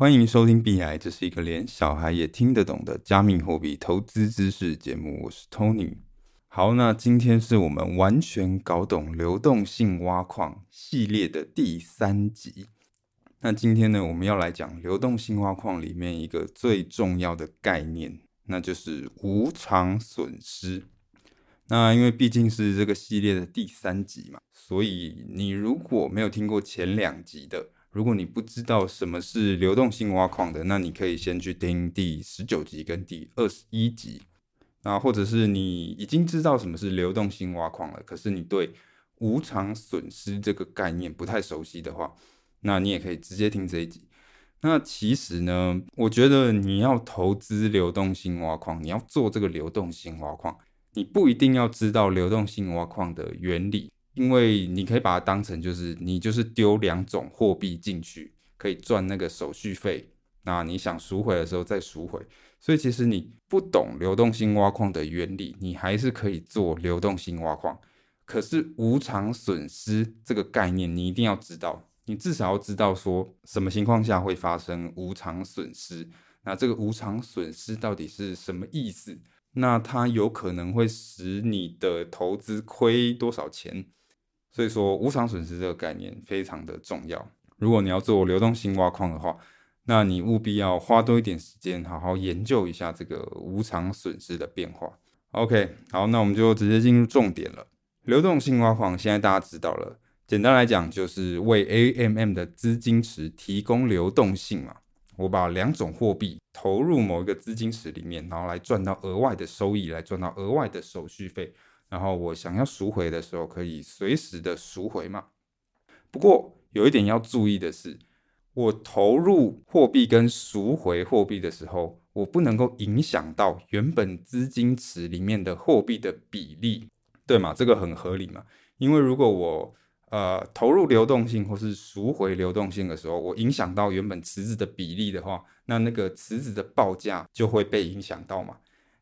欢迎收听币海，这是一个连小孩也听得懂的加密货币投资知识节目。我是 Tony。好，那今天是我们完全搞懂流动性挖矿系列的第三集。那今天呢，我们要来讲流动性挖矿里面一个最重要的概念，那就是无偿损失。那因为毕竟是这个系列的第三集嘛，所以你如果没有听过前两集的，如果你不知道什么是流动性挖矿的，那你可以先去听第十九集跟第二十一集。那或者是你已经知道什么是流动性挖矿了，可是你对无偿损失这个概念不太熟悉的话，那你也可以直接听这一集。那其实呢，我觉得你要投资流动性挖矿，你要做这个流动性挖矿，你不一定要知道流动性挖矿的原理。因为你可以把它当成就是你就是丢两种货币进去，可以赚那个手续费。那你想赎回的时候再赎回。所以其实你不懂流动性挖矿的原理，你还是可以做流动性挖矿。可是无偿损失这个概念你一定要知道，你至少要知道说什么情况下会发生无偿损失。那这个无偿损失到底是什么意思？那它有可能会使你的投资亏多少钱？所以说，无偿损失这个概念非常的重要。如果你要做流动性挖矿的话，那你务必要花多一点时间，好好研究一下这个无偿损失的变化。OK，好，那我们就直接进入重点了。流动性挖矿现在大家知道了，简单来讲就是为 AMM 的资金池提供流动性嘛。我把两种货币投入某一个资金池里面，然后来赚到额外的收益，来赚到额外的手续费。然后我想要赎回的时候，可以随时的赎回嘛。不过有一点要注意的是，我投入货币跟赎回货币的时候，我不能够影响到原本资金池里面的货币的比例，对吗？这个很合理嘛。因为如果我呃投入流动性或是赎回流动性的时候，我影响到原本池子的比例的话，那那个池子的报价就会被影响到嘛。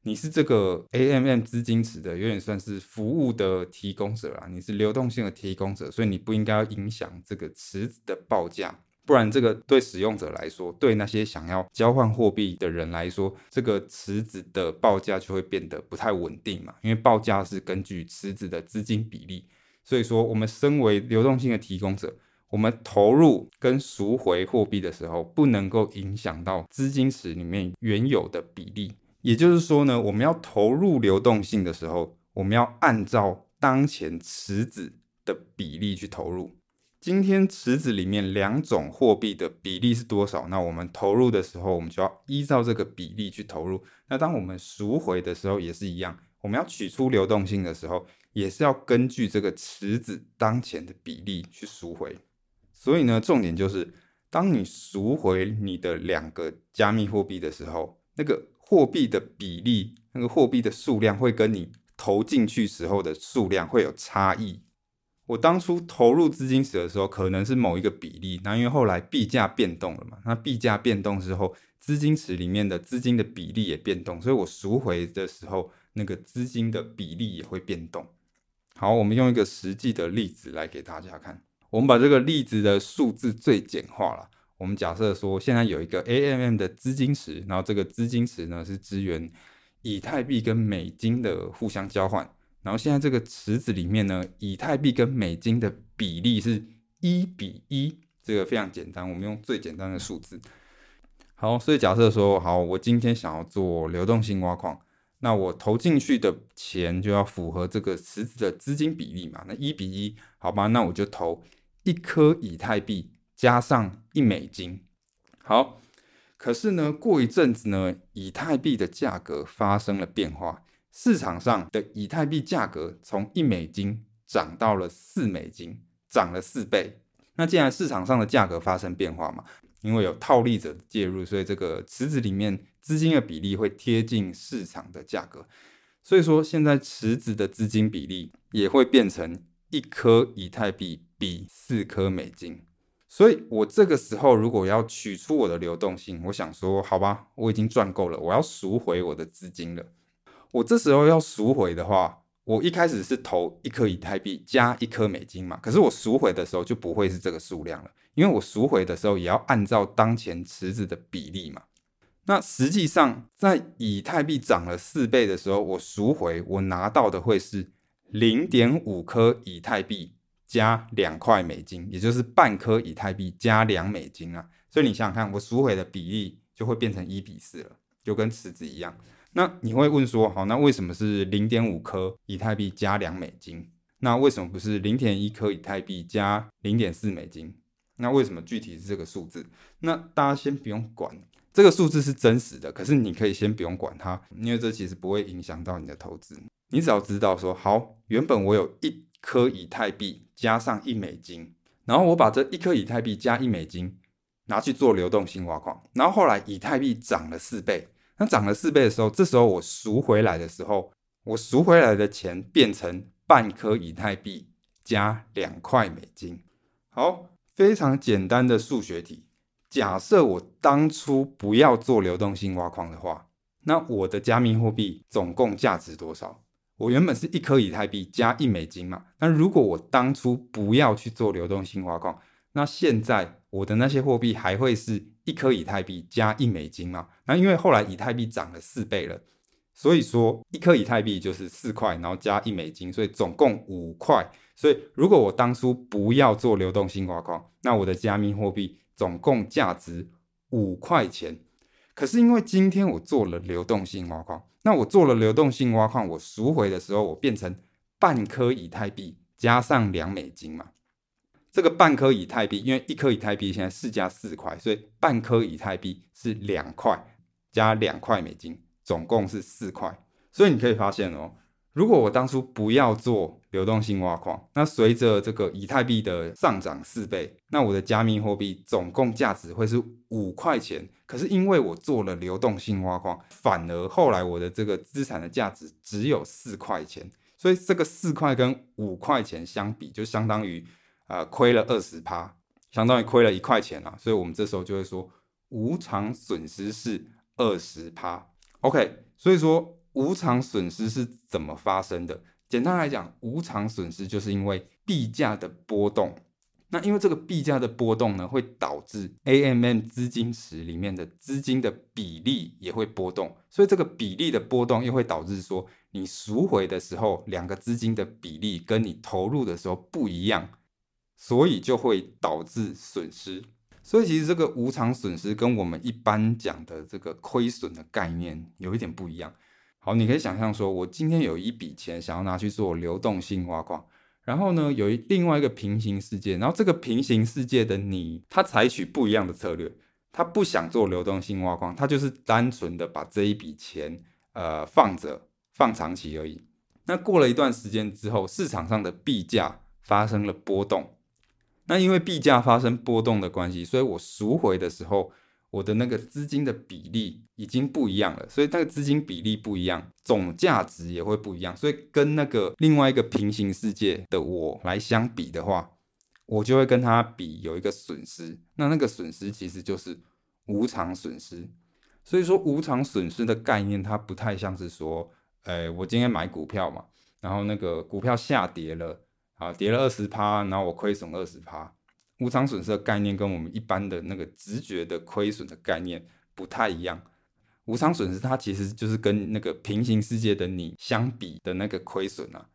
你是这个 AMM 资金池的，有点算是服务的提供者啦。你是流动性的提供者，所以你不应该影响这个池子的报价，不然这个对使用者来说，对那些想要交换货币的人来说，这个池子的报价就会变得不太稳定嘛。因为报价是根据池子的资金比例，所以说我们身为流动性的提供者，我们投入跟赎回货币的时候，不能够影响到资金池里面原有的比例。也就是说呢，我们要投入流动性的时候，我们要按照当前池子的比例去投入。今天池子里面两种货币的比例是多少？那我们投入的时候，我们就要依照这个比例去投入。那当我们赎回的时候也是一样，我们要取出流动性的时候，也是要根据这个池子当前的比例去赎回。所以呢，重点就是，当你赎回你的两个加密货币的时候，那个。货币的比例，那个货币的数量会跟你投进去时候的数量会有差异。我当初投入资金池的时候，可能是某一个比例，那因为后来币价变动了嘛，那币价变动之后，资金池里面的资金的比例也变动，所以我赎回的时候，那个资金的比例也会变动。好，我们用一个实际的例子来给大家看，我们把这个例子的数字最简化了。我们假设说，现在有一个 AMM 的资金池，然后这个资金池呢是支援以太币跟美金的互相交换，然后现在这个池子里面呢，以太币跟美金的比例是一比一，这个非常简单，我们用最简单的数字。好，所以假设说，好，我今天想要做流动性挖矿，那我投进去的钱就要符合这个池子的资金比例嘛，那一比一，好吧，那我就投一颗以太币。加上一美金，好，可是呢，过一阵子呢，以太币的价格发生了变化，市场上的以太币价格从一美金涨到了四美金，涨了四倍。那既然市场上的价格发生变化嘛，因为有套利者介入，所以这个池子里面资金的比例会贴近市场的价格，所以说现在池子的资金比例也会变成一颗以太币比四颗美金。所以，我这个时候如果要取出我的流动性，我想说，好吧，我已经赚够了，我要赎回我的资金了。我这时候要赎回的话，我一开始是投一颗以太币加一颗美金嘛，可是我赎回的时候就不会是这个数量了，因为我赎回的时候也要按照当前池子的比例嘛。那实际上在以太币涨了四倍的时候，我赎回我拿到的会是零点五颗以太币加两块美金，也就是半颗以太币加两美金啊。所以你想想看，我赎回的比例就会变成一比四了，就跟池子一样。那你会问说，好，那为什么是零点五颗以太币加两美金？那为什么不是零点一颗以太币加零点四美金？那为什么具体是这个数字？那大家先不用管这个数字是真实的，可是你可以先不用管它，因为这其实不会影响到你的投资。你只要知道说，好，原本我有一颗以太币加上一美金，然后我把这一颗以太币加一美金拿去做流动性挖矿，然后后来以太币涨了四倍。那涨了四倍的时候，这时候我赎回来的时候，我赎回来的钱变成半颗以太币加两块美金。好，非常简单的数学题。假设我当初不要做流动性挖矿的话，那我的加密货币总共价值多少？我原本是一颗以太币加一美金嘛。那如果我当初不要去做流动性挖矿，那现在我的那些货币还会是？一颗以太币加一美金吗，那因为后来以太币涨了四倍了，所以说一颗以太币就是四块，然后加一美金，所以总共五块。所以如果我当初不要做流动性挖矿，那我的加密货币总共价值五块钱。可是因为今天我做了流动性挖矿，那我做了流动性挖矿，我赎回的时候，我变成半颗以太币加上两美金嘛。这个半颗以太币，因为一颗以太币现在市价四块，所以半颗以太币是两块加两块美金，总共是四块。所以你可以发现哦，如果我当初不要做流动性挖矿，那随着这个以太币的上涨四倍，那我的加密货币总共价值会是五块钱。可是因为我做了流动性挖矿，反而后来我的这个资产的价值只有四块钱。所以这个四块跟五块钱相比，就相当于。呃，亏了二十趴，相当于亏了一块钱啊，所以我们这时候就会说无偿损失是二十趴。OK，所以说无偿损失是怎么发生的？简单来讲，无偿损失就是因为币价的波动。那因为这个币价的波动呢，会导致 AMM 资金池里面的资金的比例也会波动，所以这个比例的波动又会导致说你赎回的时候，两个资金的比例跟你投入的时候不一样。所以就会导致损失，所以其实这个无偿损失跟我们一般讲的这个亏损的概念有一点不一样。好，你可以想象说，我今天有一笔钱想要拿去做流动性挖矿，然后呢，有一另外一个平行世界，然后这个平行世界的你，他采取不一样的策略，他不想做流动性挖矿，他就是单纯的把这一笔钱呃放着放长期而已。那过了一段时间之后，市场上的币价发生了波动。那因为币价发生波动的关系，所以我赎回的时候，我的那个资金的比例已经不一样了，所以那个资金比例不一样，总价值也会不一样，所以跟那个另外一个平行世界的我来相比的话，我就会跟他比有一个损失，那那个损失其实就是无偿损失。所以说无偿损失的概念，它不太像是说，哎，我今天买股票嘛，然后那个股票下跌了。啊，跌了二十趴，然后我亏损二十趴。无偿损失的概念跟我们一般的那个直觉的亏损的概念不太一样。无偿损失它其实就是跟那个平行世界的你相比的那个亏损啊。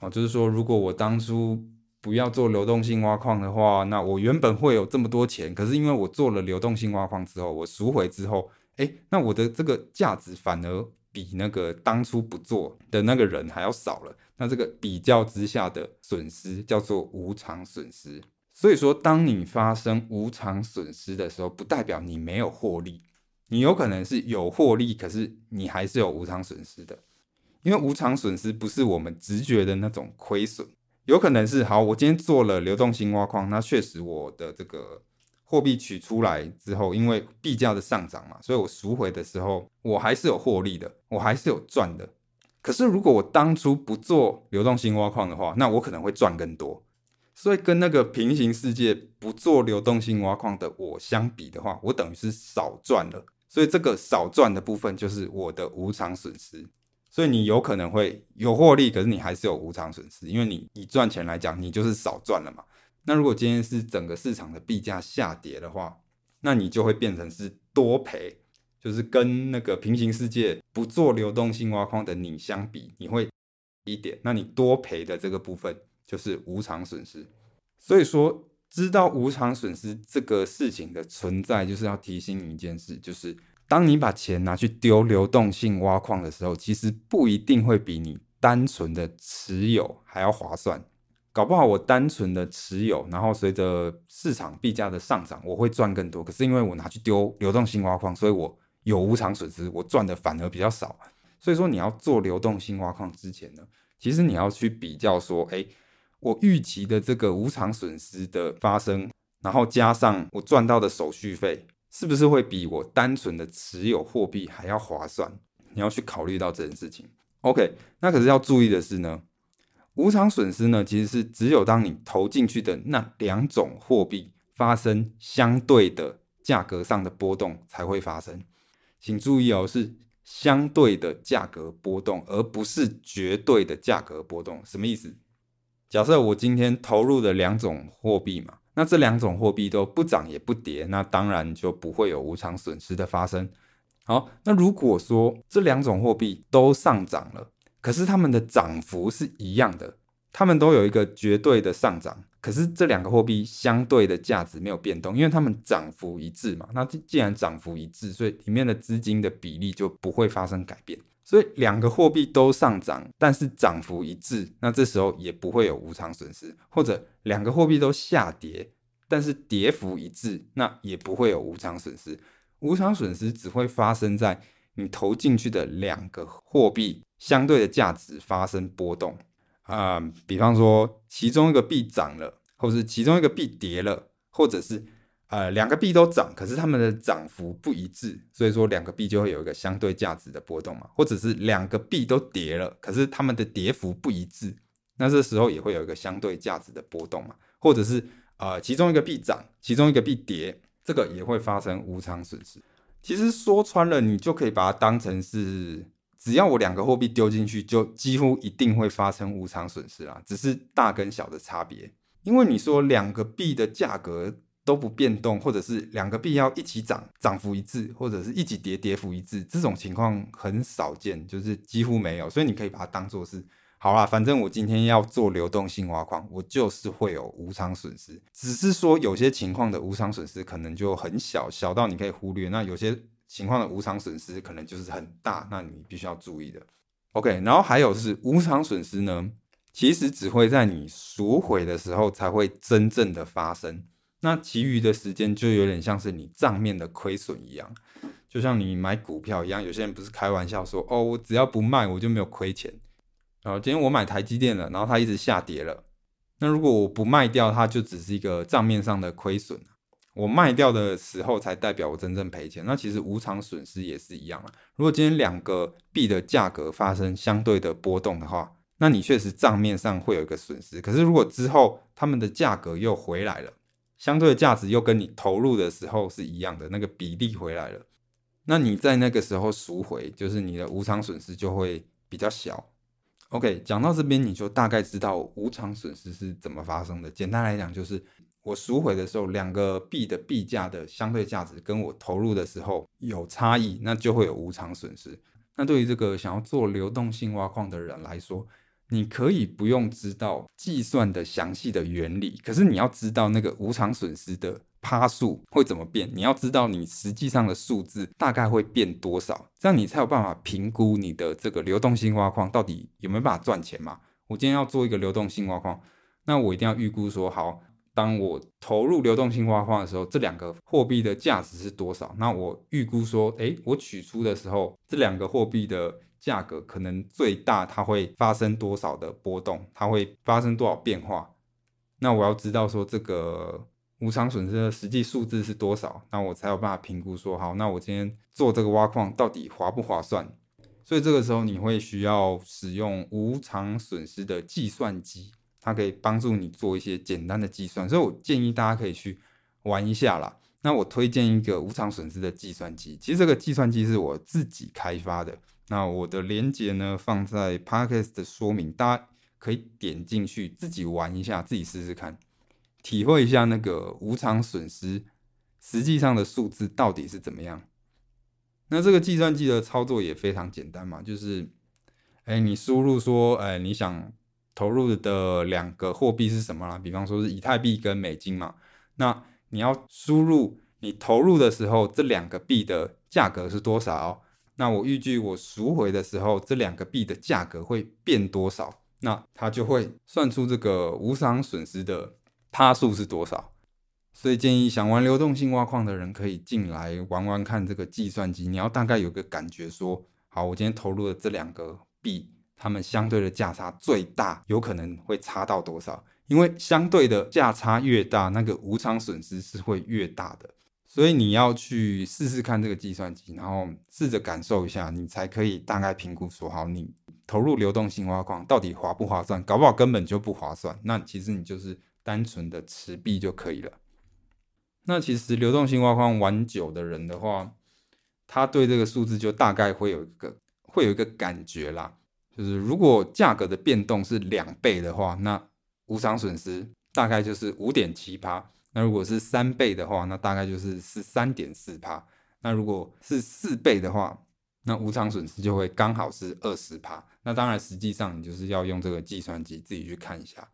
哦，就是说如果我当初不要做流动性挖矿的话，那我原本会有这么多钱，可是因为我做了流动性挖矿之后，我赎回之后，诶，那我的这个价值反而比那个当初不做的那个人还要少了。那这个比较之下的损失叫做无偿损失。所以说，当你发生无偿损失的时候，不代表你没有获利，你有可能是有获利，可是你还是有无偿损失的。因为无偿损失不是我们直觉的那种亏损，有可能是好，我今天做了流动性挖矿，那确实我的这个货币取出来之后，因为币价的上涨嘛，所以我赎回的时候，我还是有获利的，我还是有赚的。可是，如果我当初不做流动性挖矿的话，那我可能会赚更多。所以，跟那个平行世界不做流动性挖矿的我相比的话，我等于是少赚了。所以，这个少赚的部分就是我的无偿损失。所以你有可能会有获利，可是你还是有无偿损失，因为你以赚钱来讲，你就是少赚了嘛。那如果今天是整个市场的币价下跌的话，那你就会变成是多赔，就是跟那个平行世界不做流动性挖矿的你相比，你会一点，那你多赔的这个部分就是无偿损失。所以说，知道无偿损失这个事情的存在，就是要提醒你一件事，就是当你把钱拿去丢流动性挖矿的时候，其实不一定会比你单纯的持有还要划算。搞不好我单纯的持有，然后随着市场币价的上涨，我会赚更多。可是因为我拿去丢流动性挖矿，所以我有无偿损失，我赚的反而比较少。所以说你要做流动性挖矿之前呢，其实你要去比较说，诶，我预期的这个无常损失的发生，然后加上我赚到的手续费，是不是会比我单纯的持有货币还要划算？你要去考虑到这件事情。OK，那可是要注意的是呢。无常损失呢，其实是只有当你投进去的那两种货币发生相对的价格上的波动才会发生。请注意哦，是相对的价格波动，而不是绝对的价格波动。什么意思？假设我今天投入的两种货币嘛，那这两种货币都不涨也不跌，那当然就不会有无常损失的发生。好，那如果说这两种货币都上涨了。可是它们的涨幅是一样的，它们都有一个绝对的上涨。可是这两个货币相对的价值没有变动，因为它们涨幅一致嘛。那既然涨幅一致，所以里面的资金的比例就不会发生改变。所以两个货币都上涨，但是涨幅一致，那这时候也不会有无常损失。或者两个货币都下跌，但是跌幅一致，那也不会有无常损失。无常损失只会发生在你投进去的两个货币相对的价值发生波动啊、比方说其中一个币涨了，或是其中一个币跌了，或者是呃两个币都涨，可是它们的涨幅不一致，所以说两个币就会有一个相对价值的波动嘛，或者是两个币都跌了，可是它们的跌幅不一致，那这时候也会有一个相对价值的波动嘛，或者是呃其中一个币涨，其中一个币跌，这个也会发生无常损失。其实说穿了，你就可以把它当成是，只要我两个货币丢进去，就几乎一定会发生无常损失啦，只是大跟小的差别。因为你说两个币的价格都不变动，或者是两个币要一起涨，涨幅一致，或者是一起跌，跌幅一致，这种情况很少见，就是几乎没有。所以你可以把它当做是。好啦，反正我今天要做流动性挖矿，我就是会有无偿损失。只是说有些情况的无偿损失可能就很小，小到你可以忽略。那有些情况的无偿损失可能就是很大，那你必须要注意的。OK，然后还有是无偿损失呢，其实只会在你赎回的时候才会真正的发生。那其余的时间就有点像是你账面的亏损一样，就像你买股票一样。有些人不是开玩笑说，哦，我只要不卖，我就没有亏钱。然后今天我买台积电了，然后它一直下跌了。那如果我不卖掉，它就只是一个账面上的亏损。我卖掉的时候才代表我真正赔钱。那其实无常损失也是一样啊。如果今天两个币的价格发生相对的波动的话，那你确实账面上会有一个损失。可是如果之后它们的价格又回来了，相对价值又跟你投入的时候是一样的，那个比例回来了，那你在那个时候赎回，就是你的无偿损失就会比较小。OK，讲到这边你就大概知道无偿损失是怎么发生的。简单来讲，就是我赎回的时候，两个币的币价的相对价值跟我投入的时候有差异，那就会有无偿损失。那对于这个想要做流动性挖矿的人来说，你可以不用知道计算的详细的原理，可是你要知道那个无偿损失的。趴数会怎么变？你要知道你实际上的数字大概会变多少，这样你才有办法评估你的这个流动性挖矿到底有没有办法赚钱嘛？我今天要做一个流动性挖矿，那我一定要预估说，好，当我投入流动性挖矿的时候，这两个货币的价值是多少？那我预估说，诶，我取出的时候，这两个货币的价格可能最大它会发生多少的波动？它会发生多少变化？那我要知道说这个。无常损失的实际数字是多少？那我才有办法评估说，好，那我今天做这个挖矿到底划不划算？所以这个时候你会需要使用无常损失的计算机，它可以帮助你做一些简单的计算。所以我建议大家可以去玩一下啦。那我推荐一个无常损失的计算机，其实这个计算机是我自己开发的，那我的连接呢，放在 Podcast 的说明，大家可以点进去自己玩一下，自己试试看，体会一下那个无偿损失实际上的数字到底是怎么样。那这个计算机的操作也非常简单嘛，就是，哎，你输入说，哎，你想投入的两个货币是什么啦？比方说是以太币跟美金嘛，那你要输入你投入的时候这两个币的价格是多少？那我预计我赎回的时候，这两个币的价格会变多少？那它就会算出这个无偿损失的趴数是多少。所以建议想玩流动性挖矿的人可以进来玩玩看这个计算机。你要大概有个感觉说，好，我今天投入的这两个币，它们相对的价差最大，有可能会差到多少？因为相对的价差越大，那个无偿损失是会越大的。所以你要去试试看这个计算机，然后试着感受一下，你才可以大概评估说，好，你投入流动性挖矿到底划不划算？搞不好根本就不划算。那其实你就是单纯的持币就可以了。那其实流动性挖矿玩久的人的话，他对这个数字就大概会有一个会有一个感觉啦，就是如果价格的变动是两倍的话，那无常损失大概就是五点七趴。那如果是三倍的话，那大概就是十三点四趴。那如果是四倍的话，那无偿损失就会刚好是二十趴。那当然，实际上你就是要用这个计算机自己去看一下。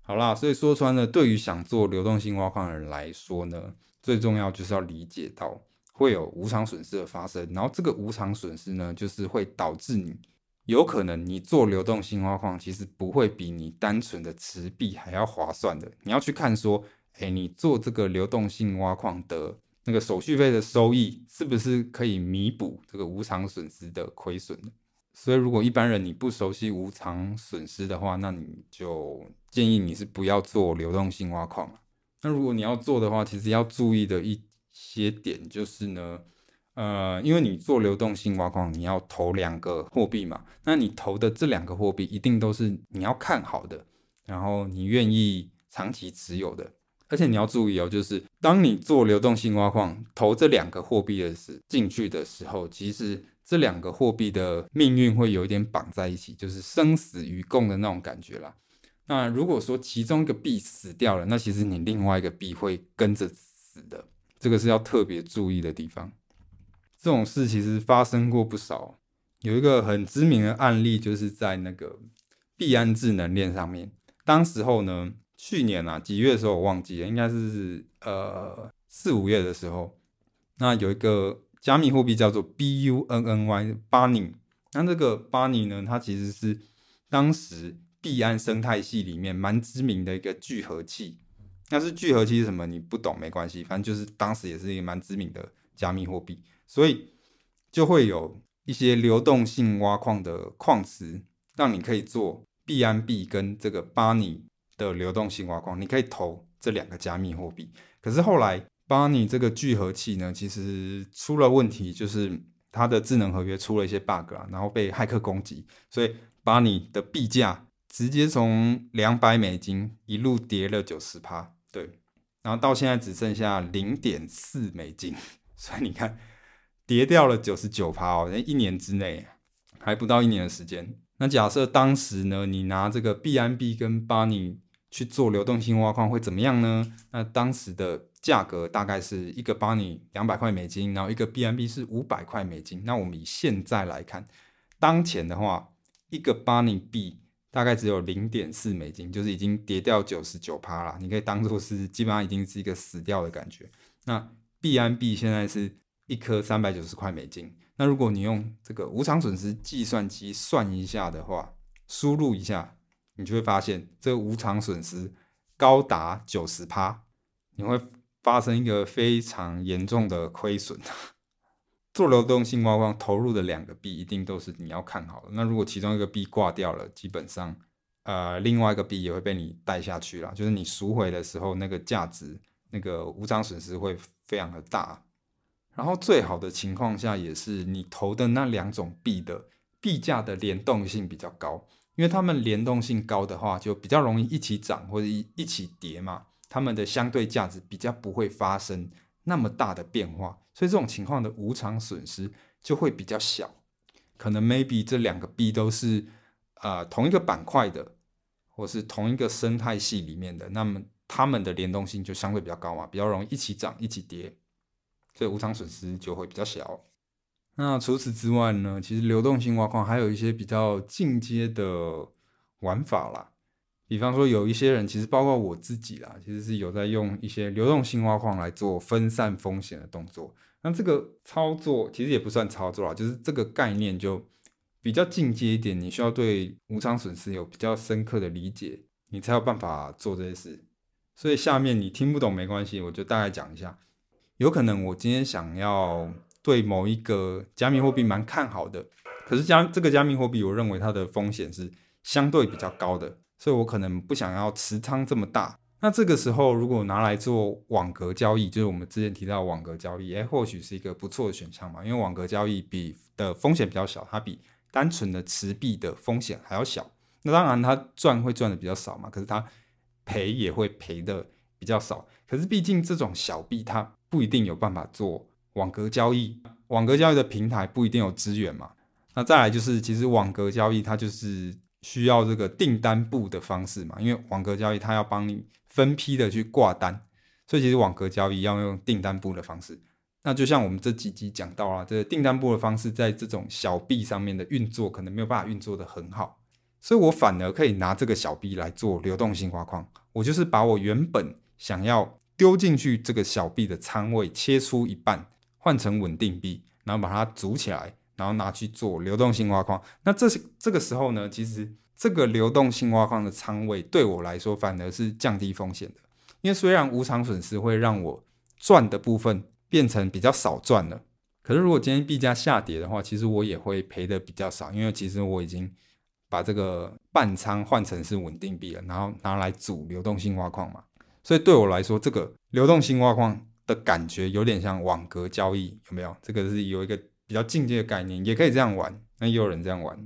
好啦，所以说穿了，对于想做流动性挖矿的人来说呢，最重要就是要理解到会有无偿损失的发生。然后这个无偿损失呢，就是会导致你有可能你做流动性挖矿，其实不会比你单纯的持币还要划算的。你要去看说。哎，你做这个流动性挖矿的那个手续费的收益，是不是可以弥补这个无偿损失的亏损呢？所以，如果一般人你不熟悉无偿损失的话，那你就建议你是不要做流动性挖矿。那如果你要做的话，其实要注意的一些点就是呢，呃，因为你做流动性挖矿，你要投两个货币嘛，那你投的这两个货币一定都是你要看好的，然后你愿意长期持有的。而且你要注意哦，就是当你做流动性挖矿投这两个货币的时进去的时候，其实这两个货币的命运会有一点绑在一起，就是生死与共的那种感觉啦。那如果说其中一个币死掉了，那其实你另外一个币会跟着死的，这个是要特别注意的地方。这种事其实发生过不少，有一个很知名的案例，就是在那个币安智能链上面，当时候呢。去年啊，几月的时候我忘记了，应该是呃四五月的时候。那有一个加密货币叫做 BUNNY b u n n。那这个 b u n n 呢，它其实是当时币安生态系里面蛮知名的一个聚合器。但是聚合器是什么？你不懂没关系，反正就是当时也是一个蛮知名的加密货币，所以就会有一些流动性挖矿的矿池，让你可以做币安币跟这个巴尼。的流动性挖矿，你可以投这两个加密货币。可是后来，Bunny 这个聚合器呢，其实出了问题，就是它的智能合约出了一些 bug 啊，然后被骇客攻击，所以 Bunny 的币价直接从两百美金一路跌了九十趴，对，然后到现在只剩下零点四美金，所以你看，跌掉了九十九趴哦，在一年之内还不到一年的时间。那假设当时呢，你拿这个币安币跟 Bunny 去做流动性挖矿会怎么样呢？那当时的价格大概是一个 Bunny 两百块美金，然后一个 BNB 是五百块美金。那我们以现在来看，当前的话，一个 Bunny 币大概只有零点四美金，就是已经跌掉九十九趴了。你可以当做是基本上已经是一个死掉的感觉。那 BNB 现在是一颗三百九十块美金。那如果你用这个无常损失计算机算一下的话，输入一下。你就会发现，这个无偿损失高达九十趴，你会发生一个非常严重的亏损。做流动性挖矿投入的两个币，一定都是你要看好的。那如果其中一个币挂掉了，基本上，呃，另外一个币也会被你带下去了。就是你赎回的时候，那个价值，那个无偿损失会非常的大。然后最好的情况下，也是你投的那两种币的币价的联动性比较高。因为它们联动性高的话，就比较容易一起涨或者一一起跌嘛，它们的相对价值比较不会发生那么大的变化，所以这种情况的无常损失就会比较小。可能 maybe 这两个币都是啊、呃、同一个板块的，或是同一个生态系里面的，那么它们的联动性就相对比较高嘛，比较容易一起涨一起跌，所以无常损失就会比较小。那除此之外呢，其实流动性挖矿还有一些比较进阶的玩法啦。比方说，有一些人其实包括我自己啦，其实是有在用一些流动性挖矿来做分散风险的动作。那这个操作其实也不算操作啦，就是这个概念就比较进阶一点，你需要对无常损失有比较深刻的理解，你才有办法做这些事。所以下面你听不懂没关系，我就大概讲一下。有可能我今天想要。对某一个加密货币蛮看好的，可是加这个加密货币，我认为它的风险是相对比较高的，所以我可能不想要持仓这么大。那这个时候，如果拿来做网格交易，就是我们之前提到网格交易，诶，或许是一个不错的选项嘛，因为网格交易比的风险比较小，它比单纯的持币的风险还要小。那当然，它赚会赚的比较少嘛，可是它赔也会赔的比较少。可是毕竟这种小币，它不一定有办法做。网格交易，网格交易的平台不一定有资源嘛。那再来就是，其实网格交易它就是需要这个订单簿的方式嘛，因为网格交易它要帮你分批的去挂单，所以其实网格交易要用订单簿的方式。那就像我们这几集讲到啊，这个订单簿的方式在这种小币上面的运作可能没有办法运作得很好，所以我反而可以拿这个小币来做流动性挖矿。我就是把我原本想要丢进去这个小币的仓位切出一半。换成稳定币，然后把它组起来，然后拿去做流动性挖矿。那这是这个时候呢，其实这个流动性挖矿的仓位对我来说反而是降低风险的。因为虽然无常损失会让我赚的部分变成比较少赚了，可是如果今天币价下跌的话，其实我也会赔的比较少，因为其实我已经把这个半仓换成是稳定币了，然后拿来组流动性挖矿嘛。所以对我来说，这个流动性挖矿。的感觉有点像网格交易，有没有？这个是有一个比较进阶的概念，也可以这样玩。那也有人这样玩。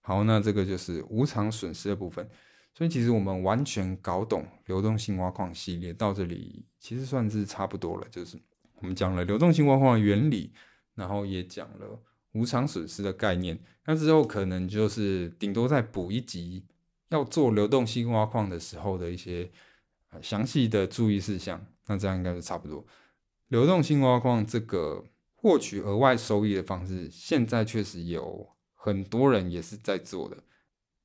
好，那这个就是无偿损失的部分。所以其实我们完全搞懂流动性挖矿系列到这里，其实算是差不多了。就是我们讲了流动性挖矿的原理，然后也讲了无偿损失的概念。那之后可能就是顶多再补一集，要做流动性挖矿的时候的一些详细的注意事项。那这样应该是差不多。流动性挖矿这个获取额外收益的方式，现在确实有很多人也是在做的。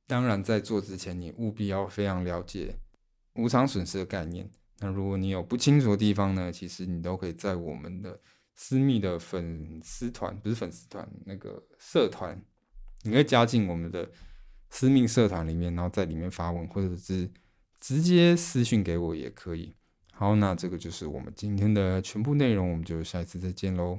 当然，在做之前，你务必要非常了解无偿损失的概念。那如果你有不清楚的地方呢，其实你都可以在我们的私密的粉丝团，不是粉丝团，那个社团，你可以加进我们的私密社团里面，然后在里面发问，或者是直接私讯给我也可以。好，那这个就是我们今天的全部内容，我们就下一次再见喽。